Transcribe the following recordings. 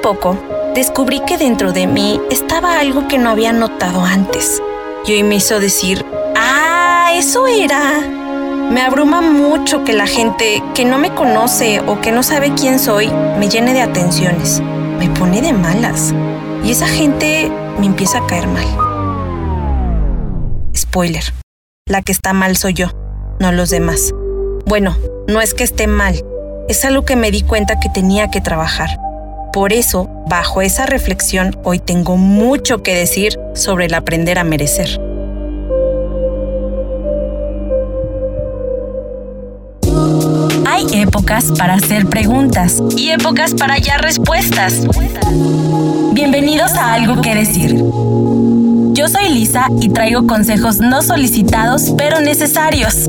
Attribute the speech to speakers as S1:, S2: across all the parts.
S1: poco, descubrí que dentro de mí estaba algo que no había notado antes. Y hoy me hizo decir, ah, eso era. Me abruma mucho que la gente que no me conoce o que no sabe quién soy me llene de atenciones. Me pone de malas. Y esa gente me empieza a caer mal. Spoiler. La que está mal soy yo, no los demás. Bueno, no es que esté mal, es algo que me di cuenta que tenía que trabajar. Por eso, bajo esa reflexión, hoy tengo mucho que decir sobre el aprender a merecer. Hay épocas para hacer preguntas y épocas para hallar respuestas. Bienvenidos a Algo que Decir. Yo soy Lisa y traigo consejos no solicitados pero necesarios.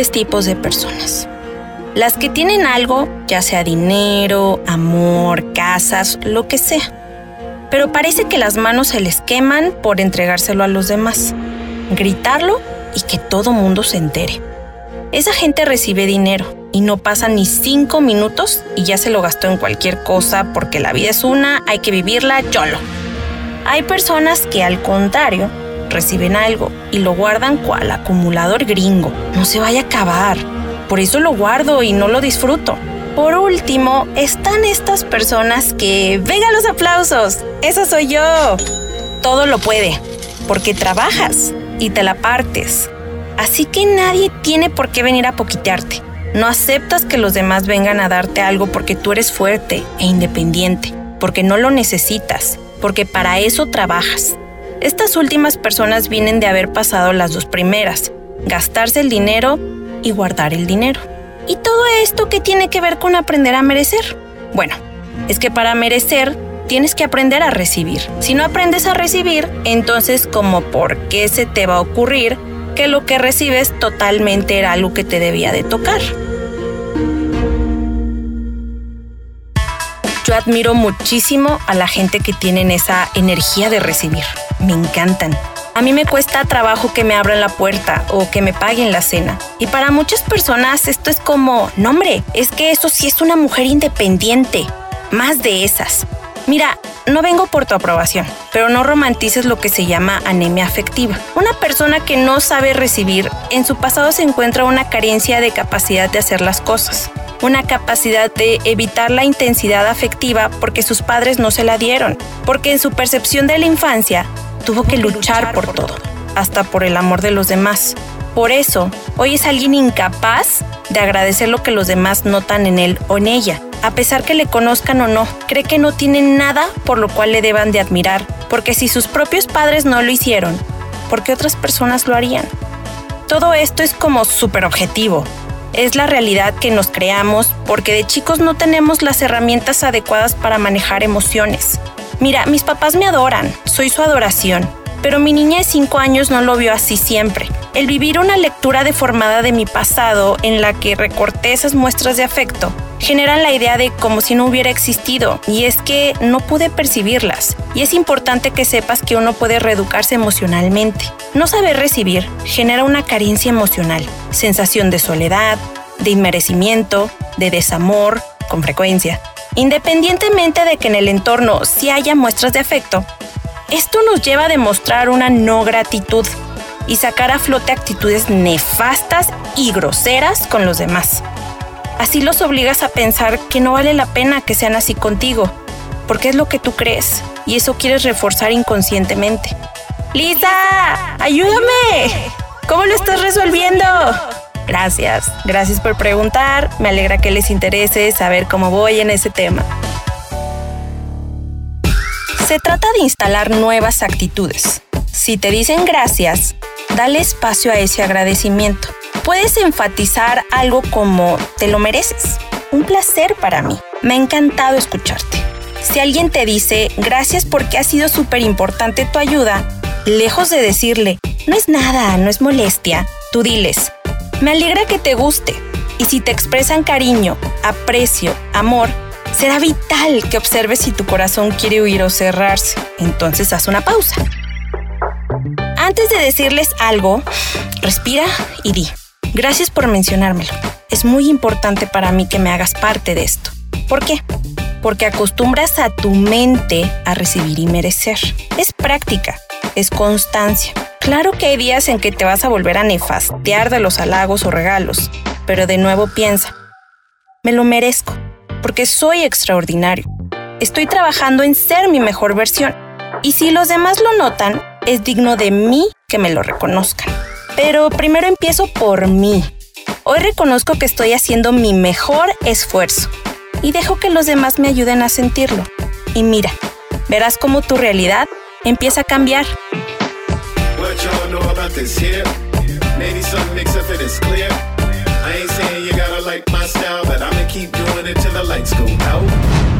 S1: Tres tipos de personas. Las que tienen algo, ya sea dinero, amor, casas, lo que sea. Pero parece que las manos se les queman por entregárselo a los demás, gritarlo y que todo mundo se entere. Esa gente recibe dinero y no pasa ni cinco minutos y ya se lo gastó en cualquier cosa porque la vida es una, hay que vivirla yolo. Hay personas que al contrario reciben algo y lo guardan cual acumulador gringo. No se vaya a acabar. Por eso lo guardo y no lo disfruto. Por último, están estas personas que... ¡Venga los aplausos! ¡Eso soy yo! Todo lo puede, porque trabajas y te la partes. Así que nadie tiene por qué venir a poquitearte. No aceptas que los demás vengan a darte algo porque tú eres fuerte e independiente, porque no lo necesitas, porque para eso trabajas. Estas últimas personas vienen de haber pasado las dos primeras, gastarse el dinero y guardar el dinero. ¿Y todo esto qué tiene que ver con aprender a merecer? Bueno, es que para merecer tienes que aprender a recibir. Si no aprendes a recibir, entonces como por qué se te va a ocurrir que lo que recibes totalmente era algo que te debía de tocar. Yo admiro muchísimo a la gente que tienen esa energía de recibir me encantan. A mí me cuesta trabajo que me abran la puerta o que me paguen la cena. Y para muchas personas esto es como, no hombre, es que eso sí es una mujer independiente. Más de esas. Mira, no vengo por tu aprobación, pero no romantices lo que se llama anemia afectiva. Una persona que no sabe recibir, en su pasado se encuentra una carencia de capacidad de hacer las cosas una capacidad de evitar la intensidad afectiva porque sus padres no se la dieron, porque en su percepción de la infancia tuvo que luchar por todo, hasta por el amor de los demás. Por eso, hoy es alguien incapaz de agradecer lo que los demás notan en él o en ella. A pesar que le conozcan o no, cree que no tiene nada por lo cual le deban de admirar, porque si sus propios padres no lo hicieron, ¿por qué otras personas lo harían? Todo esto es como súper objetivo. Es la realidad que nos creamos porque de chicos no tenemos las herramientas adecuadas para manejar emociones. Mira, mis papás me adoran, soy su adoración, pero mi niña de 5 años no lo vio así siempre. El vivir una lectura deformada de mi pasado en la que recorté esas muestras de afecto generan la idea de como si no hubiera existido y es que no pude percibirlas. Y es importante que sepas que uno puede reeducarse emocionalmente. No saber recibir genera una carencia emocional, sensación de soledad, de inmerecimiento, de desamor, con frecuencia. Independientemente de que en el entorno sí haya muestras de afecto, esto nos lleva a demostrar una no gratitud y sacar a flote actitudes nefastas y groseras con los demás. Así los obligas a pensar que no vale la pena que sean así contigo, porque es lo que tú crees y eso quieres reforzar inconscientemente. Lisa, ayúdame. ¿Cómo lo estás resolviendo? Gracias, gracias por preguntar. Me alegra que les interese saber cómo voy en ese tema. Se trata de instalar nuevas actitudes. Si te dicen gracias, dale espacio a ese agradecimiento. Puedes enfatizar algo como te lo mereces. Un placer para mí. Me ha encantado escucharte. Si alguien te dice gracias porque ha sido súper importante tu ayuda, lejos de decirle no es nada, no es molestia, tú diles me alegra que te guste. Y si te expresan cariño, aprecio, amor, será vital que observes si tu corazón quiere huir o cerrarse. Entonces haz una pausa. antes de decirles algo, respira y di. Gracias por mencionármelo. Es muy importante para mí que me hagas parte de esto. ¿Por qué? Porque acostumbras a tu mente a recibir y merecer. Es práctica, es constancia. Claro que hay días en que te vas a volver a nefastear de los halagos o regalos, pero de nuevo piensa, me lo merezco, porque soy extraordinario. Estoy trabajando en ser mi mejor versión, y si los demás lo notan, es digno de mí que me lo reconozcan. Pero primero empiezo por mí. Hoy reconozco que estoy haciendo mi mejor esfuerzo y dejo que los demás me ayuden a sentirlo. Y mira, verás cómo tu realidad empieza a cambiar. What y'all know about this here? Maybe some mix up it is clear. I ain't saying you gotta like my style, but I'ma keep doing it till the lights go out.